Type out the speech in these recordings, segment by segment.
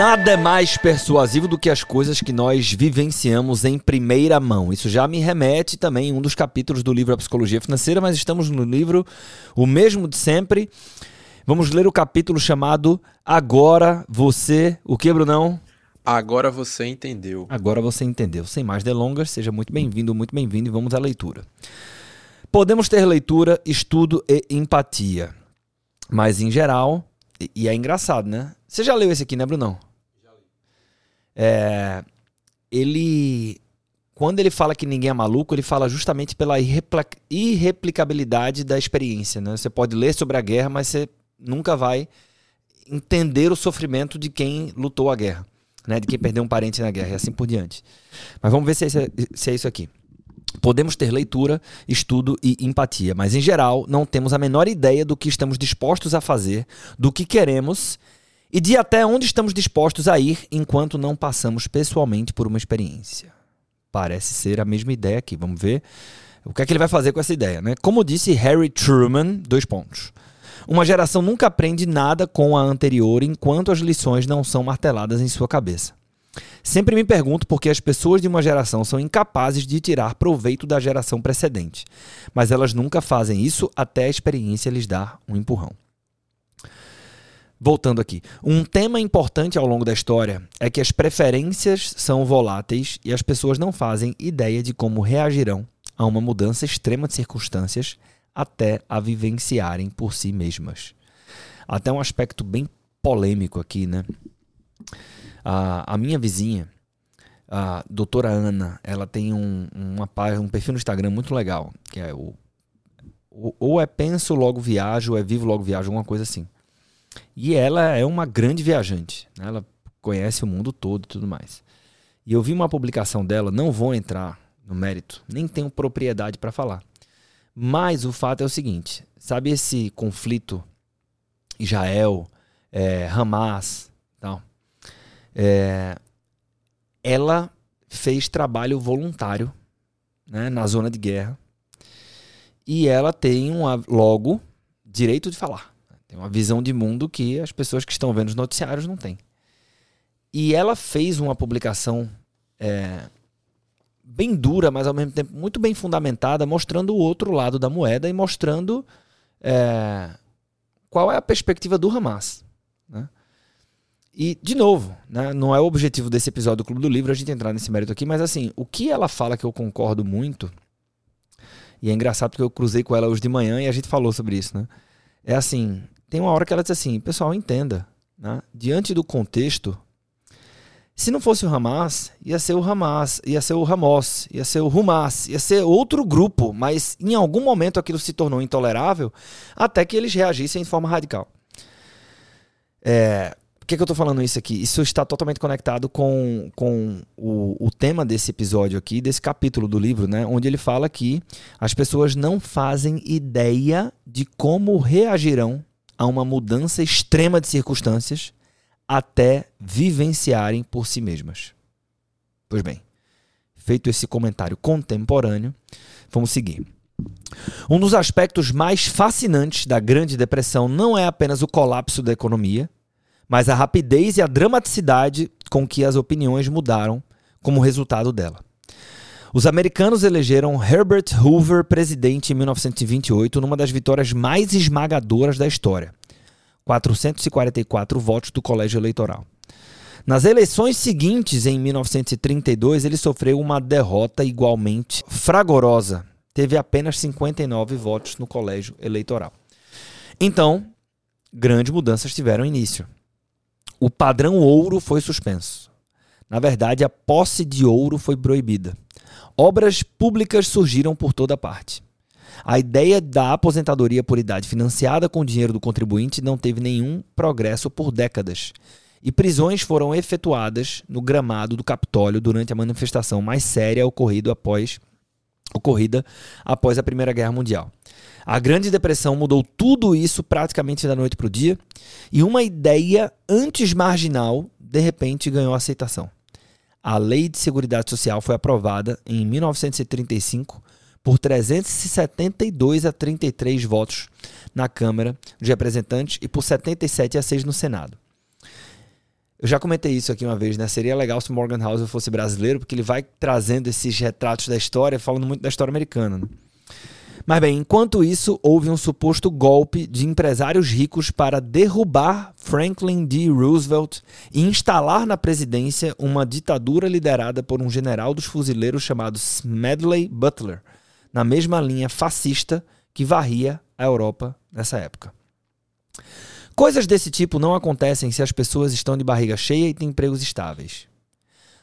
Nada é mais persuasivo do que as coisas que nós vivenciamos em primeira mão. Isso já me remete também a um dos capítulos do livro A Psicologia Financeira, mas estamos no livro O Mesmo de Sempre. Vamos ler o capítulo chamado Agora Você. O que, Brunão? Agora você entendeu. Agora você entendeu. Sem mais delongas, seja muito bem-vindo, muito bem-vindo e vamos à leitura. Podemos ter leitura, estudo e empatia. Mas, em geral, e é engraçado, né? Você já leu esse aqui, né, Brunão? É, ele. Quando ele fala que ninguém é maluco, ele fala justamente pela irreplicabilidade da experiência. Né? Você pode ler sobre a guerra, mas você nunca vai entender o sofrimento de quem lutou a guerra, né? de quem perdeu um parente na guerra e assim por diante. Mas vamos ver se é, se é isso aqui. Podemos ter leitura, estudo e empatia, mas em geral não temos a menor ideia do que estamos dispostos a fazer, do que queremos e de até onde estamos dispostos a ir enquanto não passamos pessoalmente por uma experiência. Parece ser a mesma ideia aqui. Vamos ver o que é que ele vai fazer com essa ideia, né? Como disse Harry Truman, dois pontos. Uma geração nunca aprende nada com a anterior enquanto as lições não são marteladas em sua cabeça. Sempre me pergunto por que as pessoas de uma geração são incapazes de tirar proveito da geração precedente, mas elas nunca fazem isso até a experiência lhes dar um empurrão. Voltando aqui, um tema importante ao longo da história é que as preferências são voláteis e as pessoas não fazem ideia de como reagirão a uma mudança extrema de circunstâncias até a vivenciarem por si mesmas. Até um aspecto bem polêmico aqui, né? A, a minha vizinha, a doutora Ana, ela tem um, uma, um perfil no Instagram muito legal, que é o ou é penso logo viajo, ou é vivo logo viajo, alguma coisa assim. E ela é uma grande viajante. Né? Ela conhece o mundo todo e tudo mais. E eu vi uma publicação dela, não vou entrar no mérito, nem tenho propriedade para falar. Mas o fato é o seguinte: sabe esse conflito Israel, é, Hamas, tal? É, ela fez trabalho voluntário né, na zona de guerra e ela tem um logo direito de falar. Tem uma visão de mundo que as pessoas que estão vendo os noticiários não têm. E ela fez uma publicação é, bem dura, mas ao mesmo tempo muito bem fundamentada, mostrando o outro lado da moeda e mostrando é, qual é a perspectiva do Hamas. Né? E, de novo, né, não é o objetivo desse episódio do Clube do Livro a gente entrar nesse mérito aqui, mas assim, o que ela fala que eu concordo muito, e é engraçado porque eu cruzei com ela hoje de manhã e a gente falou sobre isso, né? É assim, tem uma hora que ela diz assim: pessoal, entenda, né? diante do contexto, se não fosse o Hamas, ia ser o Hamas, ia ser o Hamas, ia ser o Hamas, ia ser outro grupo, mas em algum momento aquilo se tornou intolerável até que eles reagissem de forma radical. É, por que, que eu estou falando isso aqui? Isso está totalmente conectado com, com o, o tema desse episódio aqui, desse capítulo do livro, né? Onde ele fala que as pessoas não fazem ideia de como reagirão a uma mudança extrema de circunstâncias até vivenciarem por si mesmas. Pois bem, feito esse comentário contemporâneo, vamos seguir. Um dos aspectos mais fascinantes da Grande Depressão não é apenas o colapso da economia, mas a rapidez e a dramaticidade com que as opiniões mudaram como resultado dela. Os americanos elegeram Herbert Hoover presidente em 1928 numa das vitórias mais esmagadoras da história. 444 votos do colégio eleitoral. Nas eleições seguintes, em 1932, ele sofreu uma derrota igualmente fragorosa. Teve apenas 59 votos no colégio eleitoral. Então, grandes mudanças tiveram início. O padrão ouro foi suspenso. Na verdade, a posse de ouro foi proibida. Obras públicas surgiram por toda parte. A ideia da aposentadoria por idade financiada com dinheiro do contribuinte não teve nenhum progresso por décadas. E prisões foram efetuadas no gramado do Capitólio durante a manifestação mais séria ocorrido após, ocorrida após a Primeira Guerra Mundial. A Grande Depressão mudou tudo isso praticamente da noite para o dia, e uma ideia antes marginal de repente ganhou aceitação. A Lei de Seguridade Social foi aprovada em 1935 por 372 a 33 votos na Câmara dos Representantes e por 77 a 6 no Senado. Eu já comentei isso aqui uma vez, né? Seria legal se Morgan Housel fosse brasileiro, porque ele vai trazendo esses retratos da história, falando muito da história americana. Né? Mas bem, enquanto isso, houve um suposto golpe de empresários ricos para derrubar Franklin D. Roosevelt e instalar na presidência uma ditadura liderada por um general dos fuzileiros chamado Smedley Butler, na mesma linha fascista que varria a Europa nessa época. Coisas desse tipo não acontecem se as pessoas estão de barriga cheia e têm empregos estáveis.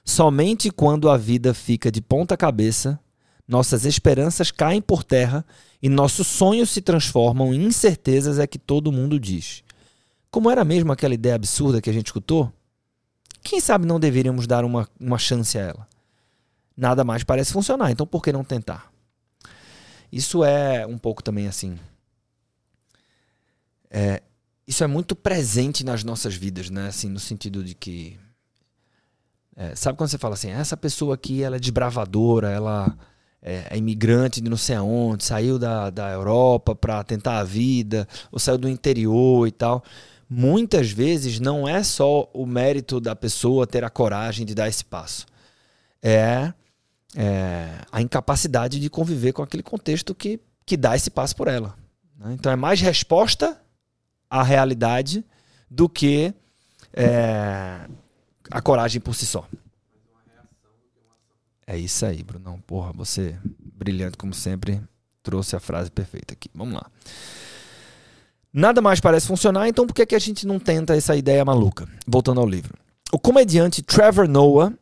Somente quando a vida fica de ponta cabeça, nossas esperanças caem por terra e nossos sonhos se transformam em incertezas é que todo mundo diz. Como era mesmo aquela ideia absurda que a gente escutou? Quem sabe não deveríamos dar uma, uma chance a ela? Nada mais parece funcionar, então por que não tentar? Isso é um pouco também assim. É, isso é muito presente nas nossas vidas, né? Assim, no sentido de que. É, sabe quando você fala assim, essa pessoa aqui ela é desbravadora, ela é, é imigrante de não sei aonde, saiu da, da Europa para tentar a vida, ou saiu do interior e tal. Muitas vezes não é só o mérito da pessoa ter a coragem de dar esse passo. É, é a incapacidade de conviver com aquele contexto que, que dá esse passo por ela. Né? Então é mais resposta a realidade do que é, a coragem por si só. É isso aí, Brunão. Porra, você, brilhante como sempre, trouxe a frase perfeita aqui. Vamos lá. Nada mais parece funcionar, então por que, que a gente não tenta essa ideia maluca? Voltando ao livro. O comediante Trevor Noah,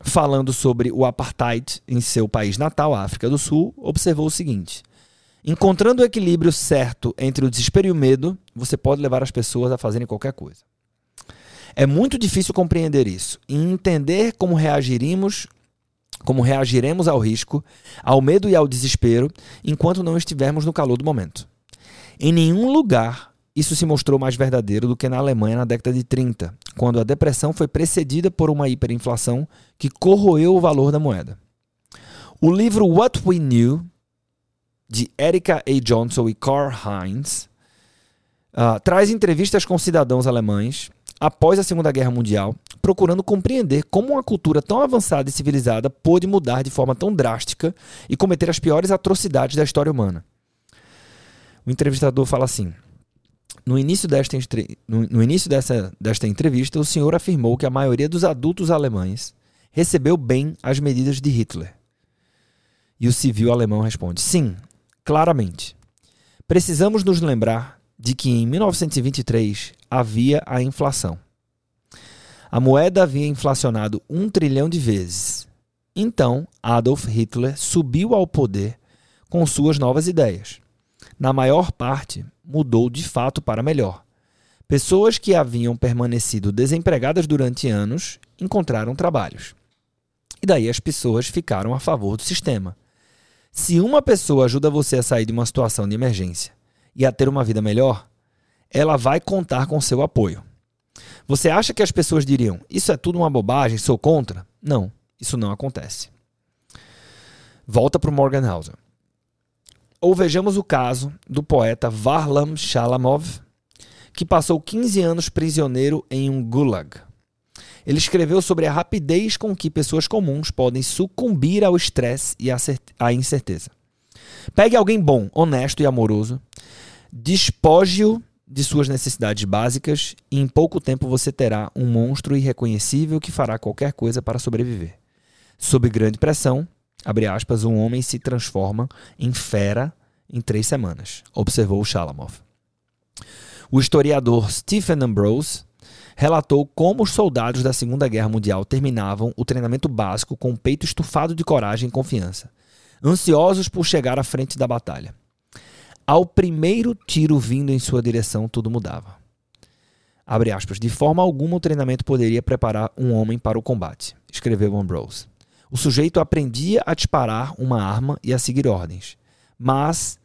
falando sobre o apartheid em seu país natal, África do Sul, observou o seguinte: Encontrando o equilíbrio certo entre o desespero e o medo, você pode levar as pessoas a fazerem qualquer coisa. É muito difícil compreender isso e entender como reagiríamos, como reagiremos ao risco, ao medo e ao desespero enquanto não estivermos no calor do momento. Em nenhum lugar isso se mostrou mais verdadeiro do que na Alemanha na década de 30, quando a depressão foi precedida por uma hiperinflação que corroeu o valor da moeda. O livro What We Knew de Erika A. Johnson e Karl Heinz, uh, traz entrevistas com cidadãos alemães após a Segunda Guerra Mundial, procurando compreender como uma cultura tão avançada e civilizada pôde mudar de forma tão drástica e cometer as piores atrocidades da história humana. O entrevistador fala assim: no início, desta, no, no início dessa, desta entrevista, o senhor afirmou que a maioria dos adultos alemães recebeu bem as medidas de Hitler. E o civil alemão responde: sim, claramente. Precisamos nos lembrar de que em 1923 havia a inflação. A moeda havia inflacionado um trilhão de vezes. Então, Adolf Hitler subiu ao poder com suas novas ideias. Na maior parte, mudou de fato para melhor. Pessoas que haviam permanecido desempregadas durante anos encontraram trabalhos. E daí as pessoas ficaram a favor do sistema. Se uma pessoa ajuda você a sair de uma situação de emergência e a ter uma vida melhor, ela vai contar com seu apoio. Você acha que as pessoas diriam: Isso é tudo uma bobagem, sou contra? Não, isso não acontece. Volta para o Morgan Housel. Ou vejamos o caso do poeta Varlam Shalamov, que passou 15 anos prisioneiro em um gulag. Ele escreveu sobre a rapidez com que pessoas comuns podem sucumbir ao estresse e à incerteza. Pegue alguém bom, honesto e amoroso, despoje-o de suas necessidades básicas e em pouco tempo você terá um monstro irreconhecível que fará qualquer coisa para sobreviver. Sob grande pressão, abre aspas, um homem se transforma em fera em três semanas, observou Shalamov. O historiador Stephen Ambrose relatou como os soldados da Segunda Guerra Mundial terminavam o treinamento básico com o peito estufado de coragem e confiança, ansiosos por chegar à frente da batalha. Ao primeiro tiro vindo em sua direção, tudo mudava. Abre aspas, de forma alguma o treinamento poderia preparar um homem para o combate, escreveu Ambrose. O sujeito aprendia a disparar uma arma e a seguir ordens, mas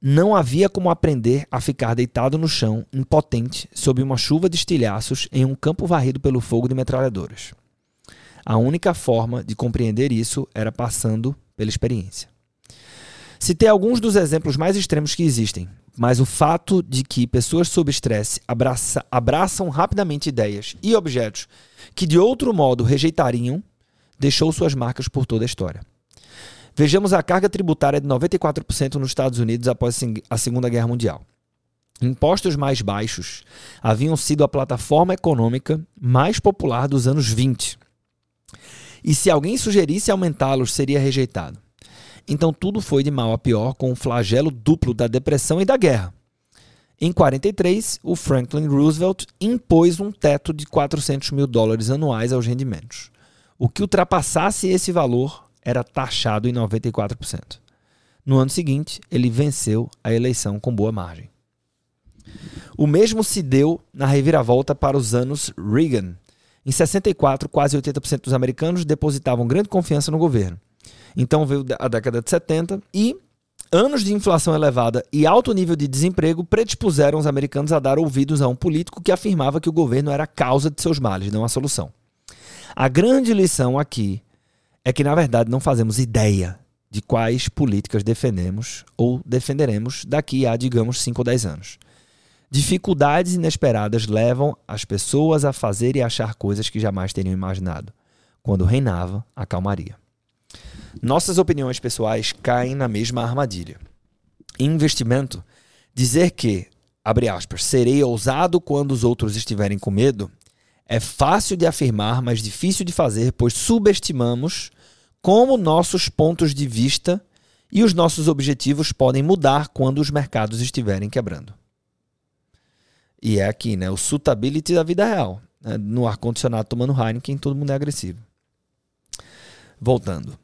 não havia como aprender a ficar deitado no chão, impotente, sob uma chuva de estilhaços em um campo varrido pelo fogo de metralhadoras. A única forma de compreender isso era passando pela experiência. Citei alguns dos exemplos mais extremos que existem. mas o fato de que pessoas sob estresse abraça, abraçam rapidamente ideias e objetos que de outro modo rejeitariam deixou suas marcas por toda a história. Vejamos a carga tributária de 94% nos Estados Unidos após a Segunda Guerra Mundial. Impostos mais baixos haviam sido a plataforma econômica mais popular dos anos 20. E se alguém sugerisse aumentá-los, seria rejeitado. Então tudo foi de mal a pior com o flagelo duplo da depressão e da guerra. Em 43, o Franklin Roosevelt impôs um teto de 400 mil dólares anuais aos rendimentos. O que ultrapassasse esse valor era taxado em 94%. No ano seguinte, ele venceu a eleição com boa margem. O mesmo se deu na reviravolta para os anos Reagan. Em 64, quase 80% dos americanos depositavam grande confiança no governo. Então veio a década de 70 e anos de inflação elevada e alto nível de desemprego predispuseram os americanos a dar ouvidos a um político que afirmava que o governo era a causa de seus males, não a solução. A grande lição aqui é que, na verdade, não fazemos ideia de quais políticas defendemos ou defenderemos daqui a, digamos, 5 ou 10 anos. Dificuldades inesperadas levam as pessoas a fazer e achar coisas que jamais teriam imaginado. Quando reinava a calmaria. Nossas opiniões pessoais caem na mesma armadilha. Investimento, dizer que, abre aspas, serei ousado quando os outros estiverem com medo é fácil de afirmar, mas difícil de fazer, pois subestimamos como nossos pontos de vista e os nossos objetivos podem mudar quando os mercados estiverem quebrando. E é aqui, né? O suitability da vida real. Né? No ar-condicionado tomando Heineken, todo mundo é agressivo. Voltando.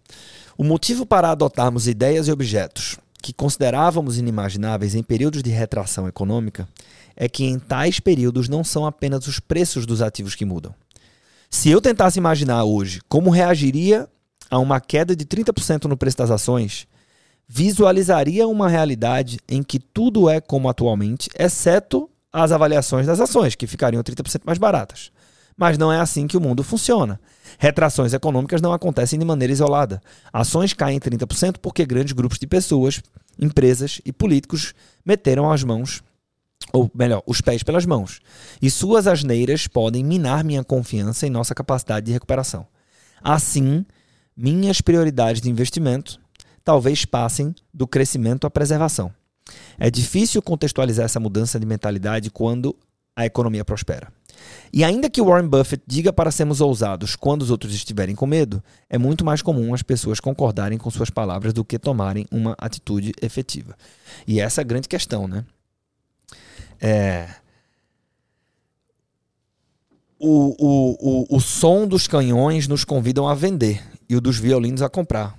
O motivo para adotarmos ideias e objetos que considerávamos inimagináveis em períodos de retração econômica é que em tais períodos não são apenas os preços dos ativos que mudam. Se eu tentasse imaginar hoje como reagiria a uma queda de 30% no preço das ações, visualizaria uma realidade em que tudo é como atualmente, exceto as avaliações das ações, que ficariam 30% mais baratas. Mas não é assim que o mundo funciona. Retrações econômicas não acontecem de maneira isolada. Ações caem 30% porque grandes grupos de pessoas, empresas e políticos meteram as mãos, ou melhor, os pés pelas mãos. E suas asneiras podem minar minha confiança em nossa capacidade de recuperação. Assim, minhas prioridades de investimento talvez passem do crescimento à preservação. É difícil contextualizar essa mudança de mentalidade quando a economia prospera. E ainda que Warren Buffett diga para sermos ousados quando os outros estiverem com medo, é muito mais comum as pessoas concordarem com suas palavras do que tomarem uma atitude efetiva. E essa é a grande questão, né? É... O, o, o, o som dos canhões nos convidam a vender e o dos violinos a comprar.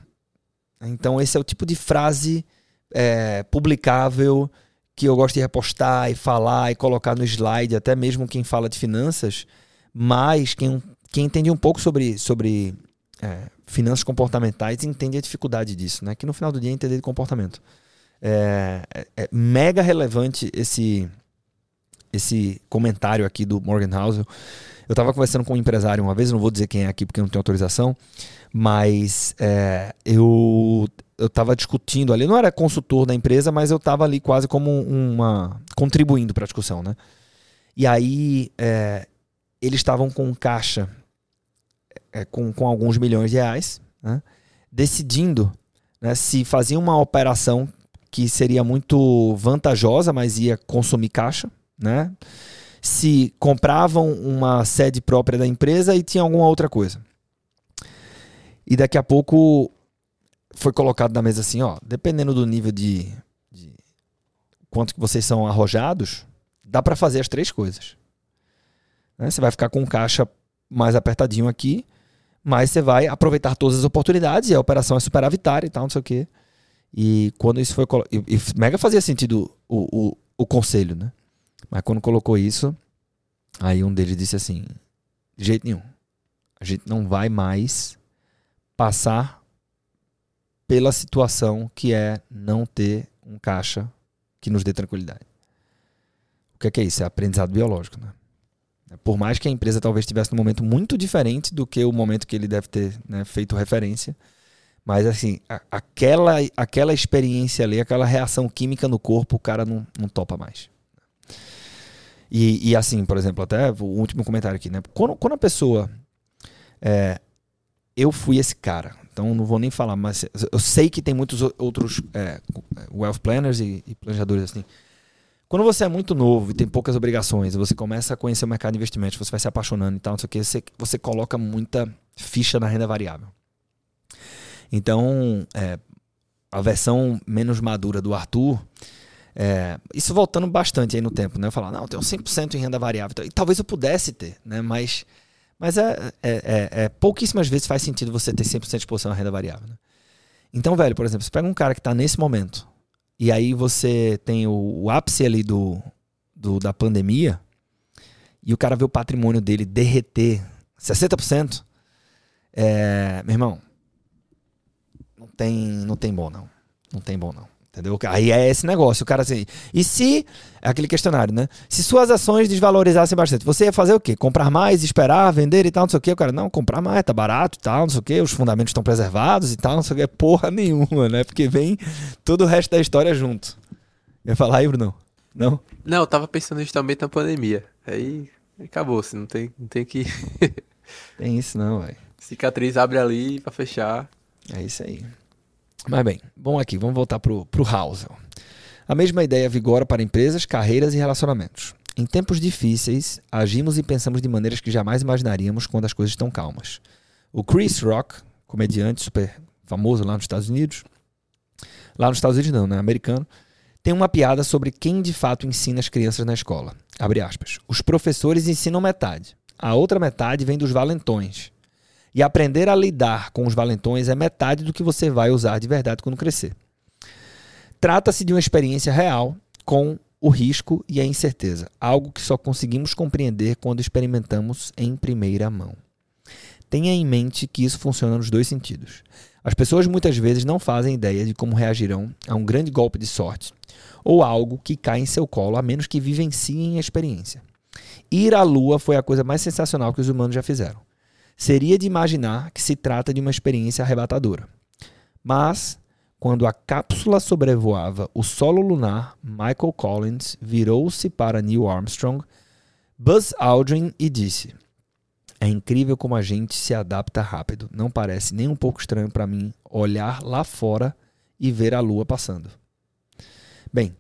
Então, esse é o tipo de frase é, publicável que eu gosto de repostar e falar e colocar no slide, até mesmo quem fala de finanças, mas quem, quem entende um pouco sobre, sobre é, finanças comportamentais entende a dificuldade disso, né? Que no final do dia é entender de comportamento. É, é, é mega relevante esse, esse comentário aqui do Morgan Housel. Eu estava conversando com um empresário uma vez, não vou dizer quem é aqui porque não tenho autorização, mas é, eu eu estava discutindo ali, não era consultor da empresa, mas eu estava ali quase como uma contribuindo para a discussão, né? E aí é, eles estavam com caixa é, com, com alguns milhões de reais, né? decidindo né, se faziam uma operação que seria muito vantajosa, mas ia consumir caixa, né? Se compravam uma sede própria da empresa e tinha alguma outra coisa. E daqui a pouco foi colocado na mesa assim, ó, dependendo do nível de, de quanto que vocês são arrojados, dá para fazer as três coisas. Né? Você vai ficar com o caixa mais apertadinho aqui, mas você vai aproveitar todas as oportunidades e a operação é superavitária e tal, não sei o quê. E quando isso foi e, e mega fazia sentido o, o, o conselho, né? Mas quando colocou isso, aí um deles disse assim: de jeito nenhum, a gente não vai mais passar pela situação que é não ter um caixa que nos dê tranquilidade. O que é, que é isso? É aprendizado biológico, né? Por mais que a empresa talvez estivesse num momento muito diferente do que o momento que ele deve ter né, feito referência, Mas assim, a, aquela, aquela experiência ali, aquela reação química no corpo, o cara não, não topa mais. E, e assim, por exemplo, até o último comentário aqui, né? Quando, quando a pessoa. É, eu fui esse cara, então não vou nem falar, mas eu sei que tem muitos outros é, wealth planners e, e planejadores assim. Quando você é muito novo e tem poucas obrigações, você começa a conhecer o mercado de investimentos, você vai se apaixonando e tal, não sei o que, você, você coloca muita ficha na renda variável. Então, é, a versão menos madura do Arthur, é, isso voltando bastante aí no tempo, né? Eu falar, não, eu tenho 100% em renda variável. E talvez eu pudesse ter, né? Mas, mas é, é, é, é pouquíssimas vezes faz sentido você ter 100% de exposição à renda variável. Né? Então, velho, por exemplo, você pega um cara que está nesse momento, e aí você tem o, o ápice ali do, do, da pandemia, e o cara vê o patrimônio dele derreter 60%, é, meu irmão, não tem, não tem bom não. Não tem bom não. Entendeu? Aí é esse negócio, o cara assim. E se. É aquele questionário, né? Se suas ações desvalorizassem bastante, você ia fazer o quê? Comprar mais, esperar, vender e tal, não sei o quê. O cara, não, comprar mais, tá barato e tal, não sei o quê. Os fundamentos estão preservados e tal, não sei o quê. Porra nenhuma, né? Porque vem todo o resto da história junto. Ia falar aí, Bruno? Não? Não, eu tava pensando justamente na pandemia. Aí acabou, assim, não tem, não tem que. tem isso não, velho. Cicatriz abre ali para fechar. É isso aí. Mas bem, bom aqui, vamos voltar para o Housel. A mesma ideia vigora para empresas, carreiras e relacionamentos. Em tempos difíceis, agimos e pensamos de maneiras que jamais imaginaríamos quando as coisas estão calmas. O Chris Rock, comediante super famoso lá nos Estados Unidos, lá nos Estados Unidos não, né, americano, tem uma piada sobre quem de fato ensina as crianças na escola. Abre aspas. Os professores ensinam metade. A outra metade vem dos valentões. E aprender a lidar com os valentões é metade do que você vai usar de verdade quando crescer. Trata-se de uma experiência real com o risco e a incerteza, algo que só conseguimos compreender quando experimentamos em primeira mão. Tenha em mente que isso funciona nos dois sentidos. As pessoas muitas vezes não fazem ideia de como reagirão a um grande golpe de sorte ou algo que cai em seu colo, a menos que vivenciem a experiência. Ir à lua foi a coisa mais sensacional que os humanos já fizeram seria de imaginar que se trata de uma experiência arrebatadora. Mas, quando a cápsula sobrevoava o solo lunar, Michael Collins virou-se para Neil Armstrong, Buzz Aldrin e disse: É incrível como a gente se adapta rápido. Não parece nem um pouco estranho para mim olhar lá fora e ver a Lua passando. Bem,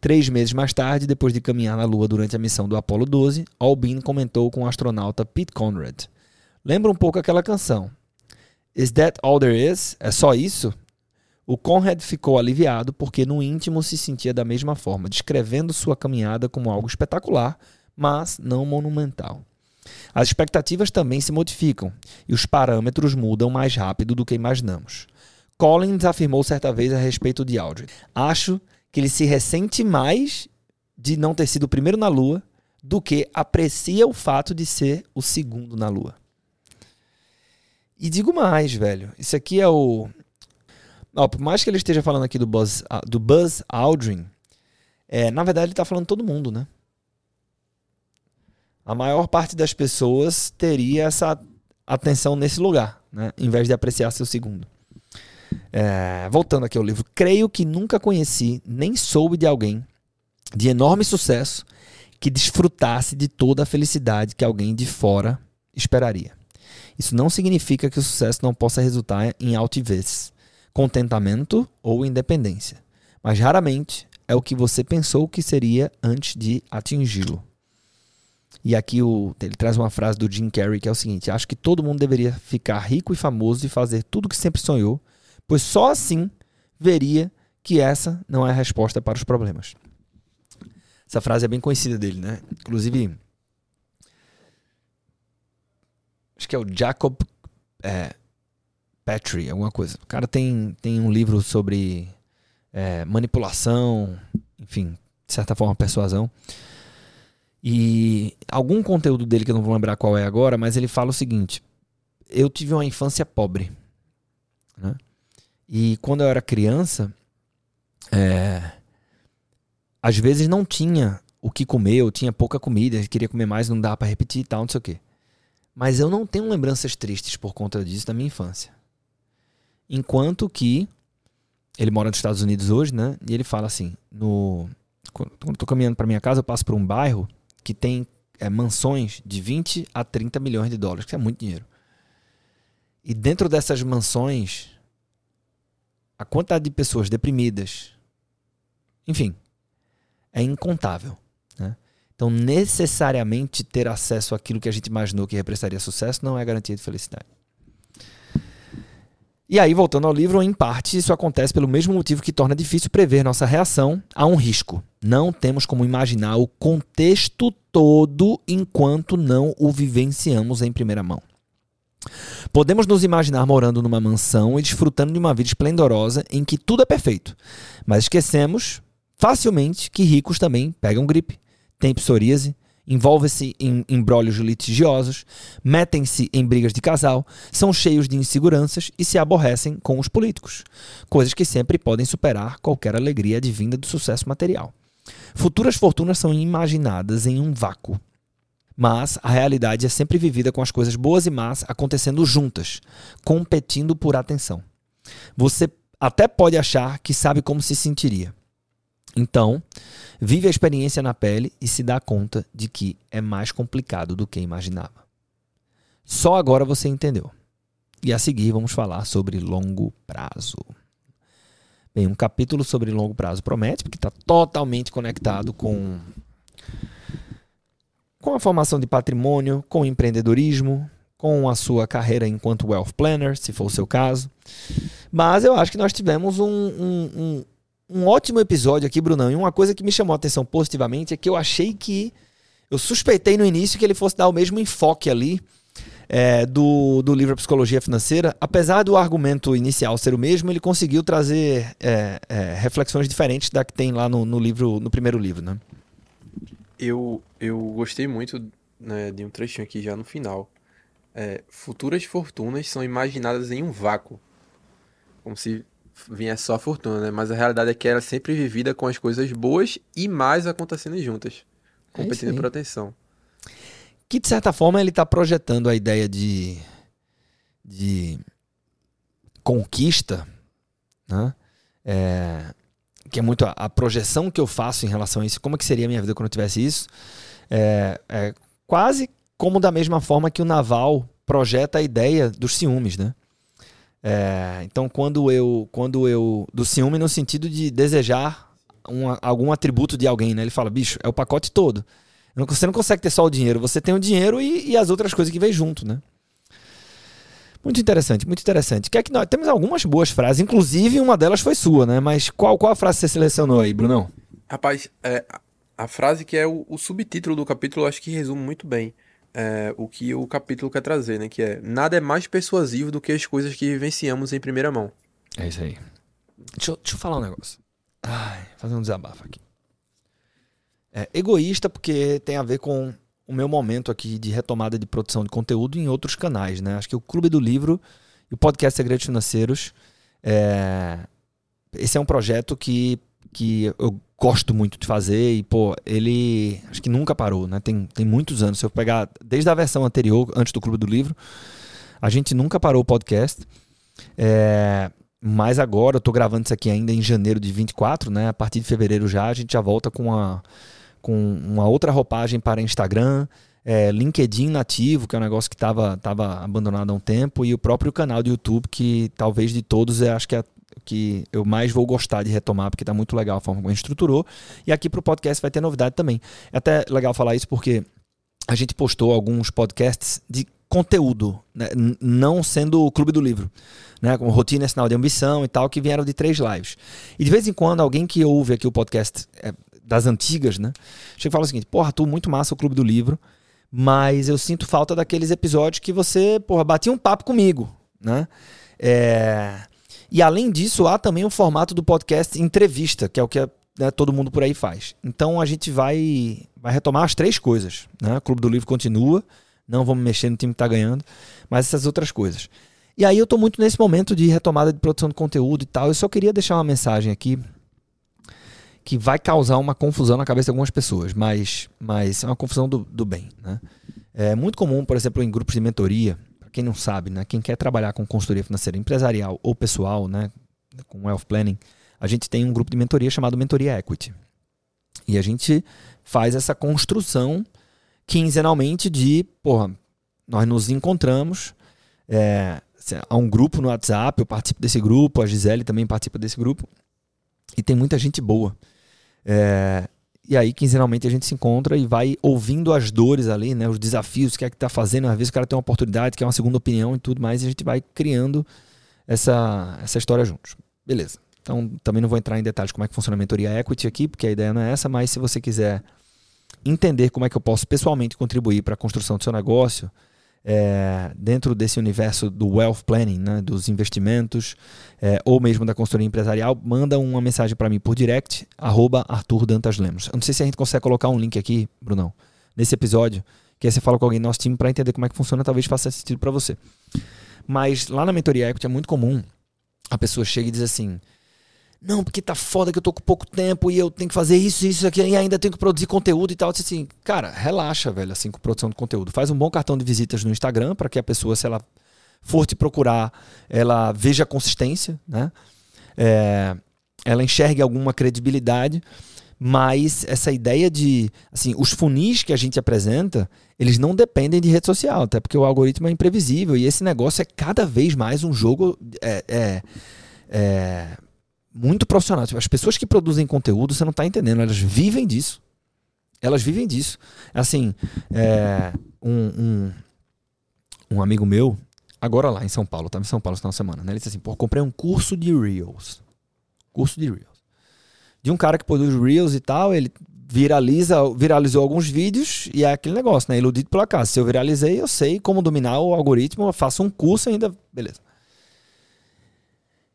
três meses mais tarde, depois de caminhar na Lua durante a missão do Apollo 12, Albin comentou com o astronauta Pete Conrad: Lembra um pouco aquela canção. Is that all there is? É só isso? O Conrad ficou aliviado porque no íntimo se sentia da mesma forma, descrevendo sua caminhada como algo espetacular, mas não monumental. As expectativas também se modificam e os parâmetros mudam mais rápido do que imaginamos. Collins afirmou certa vez a respeito de Aldrin: Acho que ele se ressente mais de não ter sido o primeiro na Lua do que aprecia o fato de ser o segundo na Lua. E digo mais, velho. Isso aqui é o. Ó, por mais que ele esteja falando aqui do Buzz, do Buzz Aldrin, é, na verdade ele está falando todo mundo, né? A maior parte das pessoas teria essa atenção nesse lugar, né? Em vez de apreciar seu segundo. É, voltando aqui ao livro, creio que nunca conheci nem soube de alguém de enorme sucesso que desfrutasse de toda a felicidade que alguém de fora esperaria. Isso não significa que o sucesso não possa resultar em altivez, contentamento ou independência, mas raramente é o que você pensou que seria antes de atingi-lo. E aqui o, ele traz uma frase do Jim Carrey que é o seguinte: Acho que todo mundo deveria ficar rico e famoso e fazer tudo o que sempre sonhou, pois só assim veria que essa não é a resposta para os problemas. Essa frase é bem conhecida dele, né? Inclusive, Acho que é o Jacob é, alguma coisa. O cara tem, tem um livro sobre é, manipulação, enfim, de certa forma, persuasão. E algum conteúdo dele que eu não vou lembrar qual é agora, mas ele fala o seguinte: eu tive uma infância pobre. Né? E quando eu era criança, é, às vezes não tinha o que comer, eu tinha pouca comida, queria comer mais, não dá para repetir e tal, não sei o quê. Mas eu não tenho lembranças tristes por conta disso da minha infância. Enquanto que ele mora nos Estados Unidos hoje, né? E ele fala assim: no, quando eu tô caminhando para minha casa, eu passo por um bairro que tem é, mansões de 20 a 30 milhões de dólares, que é muito dinheiro. E dentro dessas mansões, a quantidade de pessoas deprimidas, enfim, é incontável. Né? Então, necessariamente ter acesso àquilo que a gente imaginou que representaria sucesso não é garantia de felicidade. E aí, voltando ao livro, em parte isso acontece pelo mesmo motivo que torna difícil prever nossa reação a um risco. Não temos como imaginar o contexto todo enquanto não o vivenciamos em primeira mão. Podemos nos imaginar morando numa mansão e desfrutando de uma vida esplendorosa em que tudo é perfeito, mas esquecemos facilmente que ricos também pegam gripe, têm psoríase, envolvem-se em embrólios litigiosos, metem-se em brigas de casal, são cheios de inseguranças e se aborrecem com os políticos, coisas que sempre podem superar qualquer alegria advinda do sucesso material. Futuras fortunas são imaginadas em um vácuo. Mas a realidade é sempre vivida com as coisas boas e más acontecendo juntas, competindo por atenção. Você até pode achar que sabe como se sentiria. Então, vive a experiência na pele e se dá conta de que é mais complicado do que imaginava. Só agora você entendeu. E a seguir vamos falar sobre longo prazo. Bem, um capítulo sobre longo prazo promete, porque está totalmente conectado com com a formação de patrimônio, com o empreendedorismo, com a sua carreira enquanto wealth planner, se for o seu caso. Mas eu acho que nós tivemos um, um, um, ótimo episódio aqui, Brunão. E uma coisa que me chamou a atenção positivamente é que eu achei que. Eu suspeitei no início que ele fosse dar o mesmo enfoque ali é, do, do livro Psicologia Financeira. Apesar do argumento inicial ser o mesmo, ele conseguiu trazer é, é, reflexões diferentes da que tem lá no, no livro, no primeiro livro, né? Eu, eu gostei muito né, de um trechinho aqui já no final. É, futuras fortunas são imaginadas em um vácuo. Como se vinha só a fortuna, né? Mas a realidade é que ela é sempre vivida com as coisas boas e mais acontecendo juntas. É competindo é por atenção. Que de certa forma ele está projetando a ideia de, de conquista, né? É, que é muito a, a, projeção que eu faço em relação a isso, como é que seria a minha vida quando eu tivesse isso, é, é quase como da mesma forma que o Naval projeta a ideia dos ciúmes, né? É, então, quando eu, quando eu. Do ciúme no sentido de desejar um, algum atributo de alguém, né? Ele fala, bicho, é o pacote todo. Você não consegue ter só o dinheiro, você tem o dinheiro e, e as outras coisas que vem junto, né? Muito interessante, muito interessante. Que é que nós temos algumas boas frases, inclusive uma delas foi sua, né? Mas qual, qual a frase você selecionou aí, Brunão? Rapaz, é, a frase que é o, o subtítulo do capítulo, acho que resume muito bem é, o que o capítulo quer trazer, né? Que é nada é mais persuasivo do que as coisas que vivenciamos em primeira mão. É isso aí. Deixa eu, deixa eu falar um negócio. Ai, fazer um desabafo aqui. É egoísta porque tem a ver com o meu momento aqui de retomada de produção de conteúdo em outros canais, né? Acho que o Clube do Livro e o podcast Segredos Financeiros é... esse é um projeto que, que eu gosto muito de fazer e, pô, ele acho que nunca parou, né? Tem, tem muitos anos. Se eu pegar desde a versão anterior, antes do Clube do Livro, a gente nunca parou o podcast. É, mas agora, eu tô gravando isso aqui ainda em janeiro de 24, né? A partir de fevereiro já, a gente já volta com uma, com uma outra roupagem para Instagram, é, LinkedIn nativo, que é um negócio que estava tava abandonado há um tempo, e o próprio canal do YouTube, que talvez de todos, eu acho que é que eu mais vou gostar de retomar, porque está muito legal a forma como a gente estruturou. E aqui para o podcast vai ter novidade também. É até legal falar isso porque a gente postou alguns podcasts de conteúdo, né? não sendo o Clube do Livro, né? como Rotina Sinal de Ambição e tal, que vieram de três lives. E de vez em quando, alguém que ouve aqui o podcast é, das antigas, né? chega e fala o seguinte: porra, tu muito massa o Clube do Livro, mas eu sinto falta daqueles episódios que você, porra, batia um papo comigo, né? É... E além disso, há também o formato do podcast entrevista, que é o que né, todo mundo por aí faz. Então a gente vai, vai retomar as três coisas. Né? O Clube do Livro continua, não vamos mexer no time que está ganhando, mas essas outras coisas. E aí eu estou muito nesse momento de retomada de produção de conteúdo e tal. Eu só queria deixar uma mensagem aqui que vai causar uma confusão na cabeça de algumas pessoas, mas, mas é uma confusão do, do bem. Né? É muito comum, por exemplo, em grupos de mentoria, quem não sabe, né? Quem quer trabalhar com consultoria financeira empresarial ou pessoal, né? Com wealth planning, a gente tem um grupo de mentoria chamado Mentoria Equity. E a gente faz essa construção quinzenalmente de, porra, nós nos encontramos, é, há um grupo no WhatsApp, eu participo desse grupo, a Gisele também participa desse grupo, e tem muita gente boa. É, e aí, quinzenalmente, a gente se encontra e vai ouvindo as dores ali, né? Os desafios, o que é que tá fazendo. Às vezes o cara tem uma oportunidade, quer uma segunda opinião e tudo mais, e a gente vai criando essa, essa história juntos. Beleza. Então, também não vou entrar em detalhes como é que funciona a mentoria equity aqui, porque a ideia não é essa, mas se você quiser entender como é que eu posso pessoalmente contribuir para a construção do seu negócio, é, dentro desse universo do wealth planning, né, dos investimentos, é, ou mesmo da consultoria empresarial, manda uma mensagem para mim por direct, arroba Arthur Dantas Lemos. Eu não sei se a gente consegue colocar um link aqui, Brunão, nesse episódio, que aí você fala com alguém do nosso time para entender como é que funciona, talvez faça sentido para você. Mas lá na mentoria equity é muito comum a pessoa chega e diz assim: não, porque tá foda que eu tô com pouco tempo e eu tenho que fazer isso, isso, aqui, e ainda tenho que produzir conteúdo e tal. Eu disse assim, cara, relaxa, velho, assim, com produção de conteúdo. Faz um bom cartão de visitas no Instagram para que a pessoa, se ela for te procurar, ela veja a consistência, né? É, ela enxergue alguma credibilidade, mas essa ideia de, assim, os funis que a gente apresenta, eles não dependem de rede social, até porque o algoritmo é imprevisível e esse negócio é cada vez mais um jogo é, é, é muito profissional. Tipo, as pessoas que produzem conteúdo, você não está entendendo, elas vivem disso. Elas vivem disso. Assim, é, um, um, um, amigo meu, agora lá em São Paulo, estava em São Paulo essa semana, né? Ele disse assim: pô, comprei um curso de Reels. Curso de Reels. De um cara que produz Reels e tal, ele viraliza, viralizou alguns vídeos e é aquele negócio, né? Iludido pelo acaso. Se eu viralizei, eu sei como dominar o algoritmo, faço um curso ainda, beleza.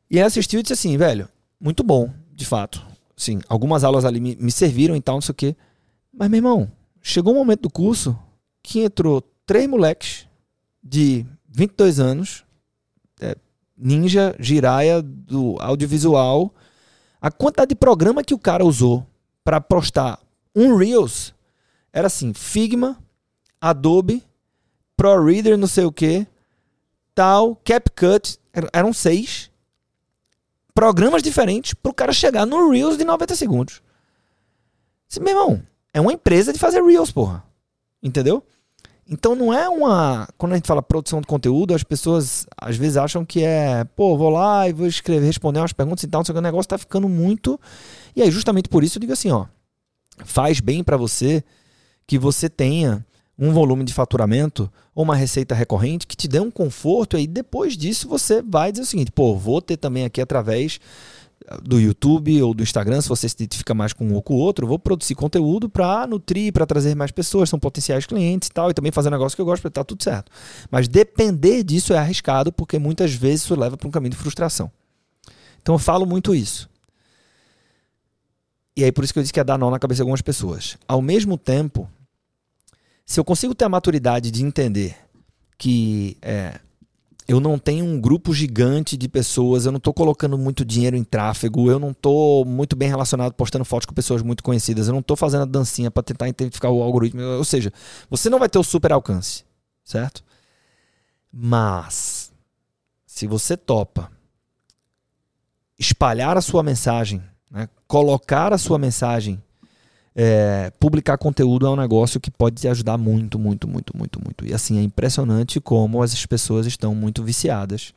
E ele assistiu e disse assim, velho, muito bom, de fato. Sim, algumas aulas ali me, me serviram e tal, não sei o quê. Mas, meu irmão, chegou um momento do curso que entrou três moleques de 22 anos, é, ninja, giraia do audiovisual. A quantidade de programa que o cara usou para postar um Reels era assim: Figma, Adobe, ProReader, não sei o que, tal, CapCut, eram seis programas diferentes pro cara chegar no Reels de 90 segundos. Meu irmão, é uma empresa de fazer Reels, porra. Entendeu? Então não é uma. Quando a gente fala produção de conteúdo, as pessoas às vezes acham que é, pô, vou lá e vou escrever, responder umas perguntas e tal, não sei o que, o negócio tá ficando muito. E aí, justamente por isso, eu digo assim, ó. Faz bem para você que você tenha um volume de faturamento ou uma receita recorrente que te dê um conforto, e aí depois disso você vai dizer o seguinte: pô, vou ter também aqui através do YouTube ou do Instagram, se você se identifica mais com um ou com o outro, vou produzir conteúdo para nutrir, para trazer mais pessoas, são potenciais clientes e tal, e também fazer um negócio que eu gosto para tá tudo certo. Mas depender disso é arriscado, porque muitas vezes isso leva para um caminho de frustração. Então eu falo muito isso. E aí por isso que eu disse que é dar nó na cabeça de algumas pessoas. Ao mesmo tempo, se eu consigo ter a maturidade de entender que é, eu não tenho um grupo gigante de pessoas, eu não estou colocando muito dinheiro em tráfego, eu não estou muito bem relacionado postando fotos com pessoas muito conhecidas, eu não estou fazendo a dancinha para tentar identificar o algoritmo. Ou seja, você não vai ter o super alcance, certo? Mas, se você topa espalhar a sua mensagem, né, colocar a sua mensagem é, publicar conteúdo é um negócio que pode te ajudar muito, muito, muito, muito, muito. E assim, é impressionante como as pessoas estão muito viciadas,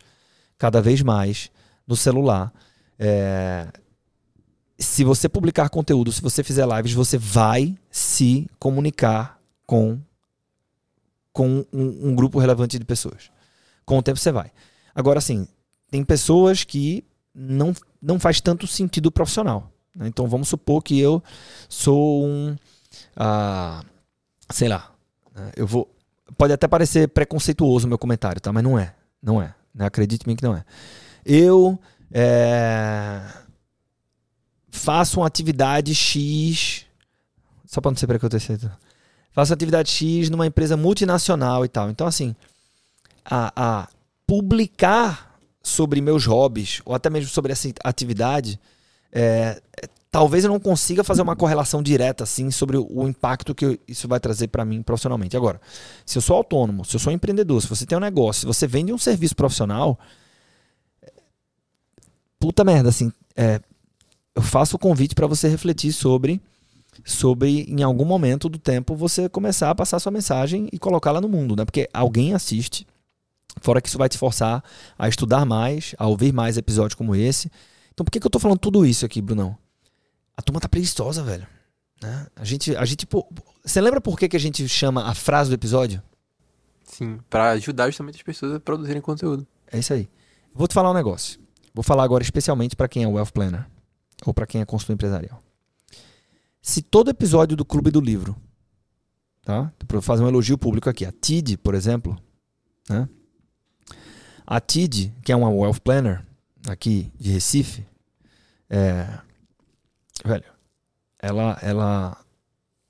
cada vez mais, no celular. É, se você publicar conteúdo, se você fizer lives, você vai se comunicar com, com um, um grupo relevante de pessoas. Com o tempo você vai. Agora, assim, tem pessoas que não, não faz tanto sentido profissional. Né? Então vamos supor que eu sou um. Ah, sei lá. Né? Eu vou. Pode até parecer preconceituoso o meu comentário, tá? Mas não é. Não é. Né? Acredite-me que não é. Eu é, faço uma atividade X. Só para não ser preconceituoso. Faço atividade X numa empresa multinacional e tal. Então, assim, a, a publicar sobre meus hobbies, ou até mesmo sobre essa atividade, é, talvez eu não consiga fazer uma correlação direta assim sobre o, impacto que isso vai trazer para mim profissionalmente. Agora, se eu sou autônomo, se eu sou empreendedor, se você tem um negócio, se você vende um serviço profissional, puta merda, assim, é, eu faço o convite para você refletir sobre sobre em algum momento do tempo você começar a passar sua mensagem e colocá-la no mundo, né? Porque alguém assiste, fora que isso vai te forçar a estudar mais, a ouvir mais episódios como esse. Então por que, que eu tô falando tudo isso aqui, Brunão? A turma tá preguiçosa, velho. Né? A gente, a gente, pô, você lembra por que, que a gente chama a frase do episódio? Sim, para ajudar justamente as pessoas a produzirem conteúdo. É isso aí. Vou te falar um negócio. Vou falar agora especialmente para quem é Wealth Planner ou para quem é consultor empresarial. Se todo episódio do Clube do Livro, tá? Para fazer um elogio público aqui, a TID, por exemplo, né? A TID, que é uma Wealth Planner aqui de Recife, é, velho, ela, ela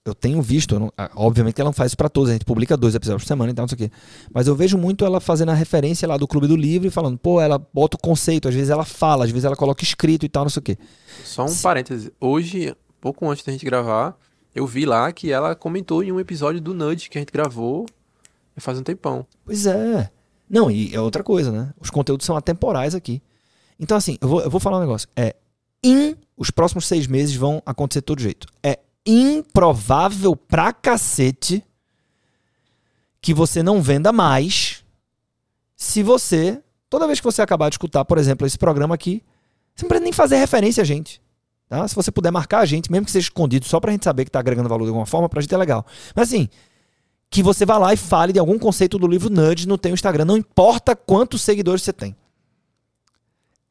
eu tenho visto, eu não, obviamente ela não faz isso pra todos, a gente publica dois episódios por semana e tal, não sei o quê. Mas eu vejo muito ela fazendo a referência lá do Clube do Livro e falando, pô, ela bota o conceito, às vezes ela fala, às vezes ela coloca escrito e tal, não sei o quê. Só um Se... parêntese, hoje, pouco antes da gente gravar, eu vi lá que ela comentou em um episódio do Nudge que a gente gravou faz um tempão. Pois é. Não, e é outra coisa, né? Os conteúdos são atemporais aqui. Então, assim, eu vou, eu vou falar um negócio. É, em os próximos seis meses vão acontecer de todo jeito. É improvável pra cacete que você não venda mais se você, toda vez que você acabar de escutar, por exemplo, esse programa aqui, você não precisa nem fazer referência a gente. Tá? Se você puder marcar a gente, mesmo que seja escondido, só pra gente saber que tá agregando valor de alguma forma, pra gente é legal. Mas assim, que você vá lá e fale de algum conceito do livro Nudge no teu Instagram, não importa quantos seguidores você tem.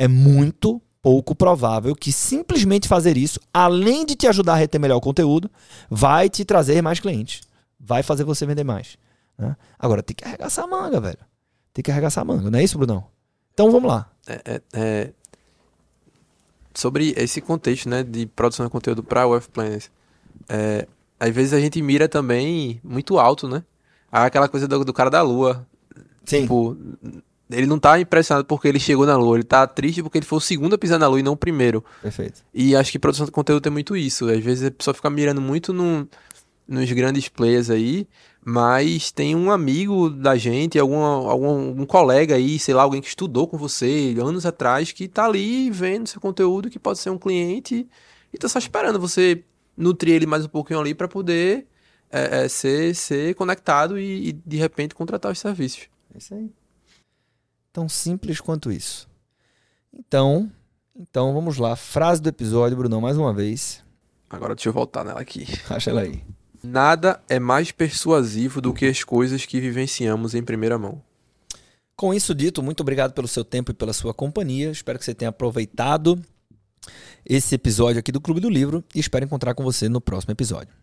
É muito pouco provável que simplesmente fazer isso, além de te ajudar a reter melhor o conteúdo, vai te trazer mais clientes. Vai fazer você vender mais. Né? Agora, tem que arregaçar a manga, velho. Tem que arregaçar a manga, não é isso, Brunão? Então vamos lá. É, é, é... Sobre esse contexto né, de produção de conteúdo para web planners, é, às vezes a gente mira também muito alto, né? Aquela coisa do, do cara da lua. Sim. Tipo, ele não tá impressionado porque ele chegou na lua, ele tá triste porque ele foi o segundo a pisar na lua e não o primeiro. Perfeito. E acho que produção de conteúdo tem muito isso. Às vezes a pessoa fica mirando muito no, nos grandes players aí, mas tem um amigo da gente, algum, algum um colega aí, sei lá, alguém que estudou com você anos atrás, que tá ali vendo seu conteúdo, que pode ser um cliente, e tá só esperando você nutrir ele mais um pouquinho ali para poder é, é, ser, ser conectado e, e de repente contratar os serviços. É isso aí. Tão simples quanto isso. Então, então vamos lá. Frase do episódio, Brunão, mais uma vez. Agora deixa eu voltar nela aqui. Acha ela aí. Nada é mais persuasivo do que as coisas que vivenciamos em primeira mão. Com isso dito, muito obrigado pelo seu tempo e pela sua companhia. Espero que você tenha aproveitado esse episódio aqui do Clube do Livro e espero encontrar com você no próximo episódio.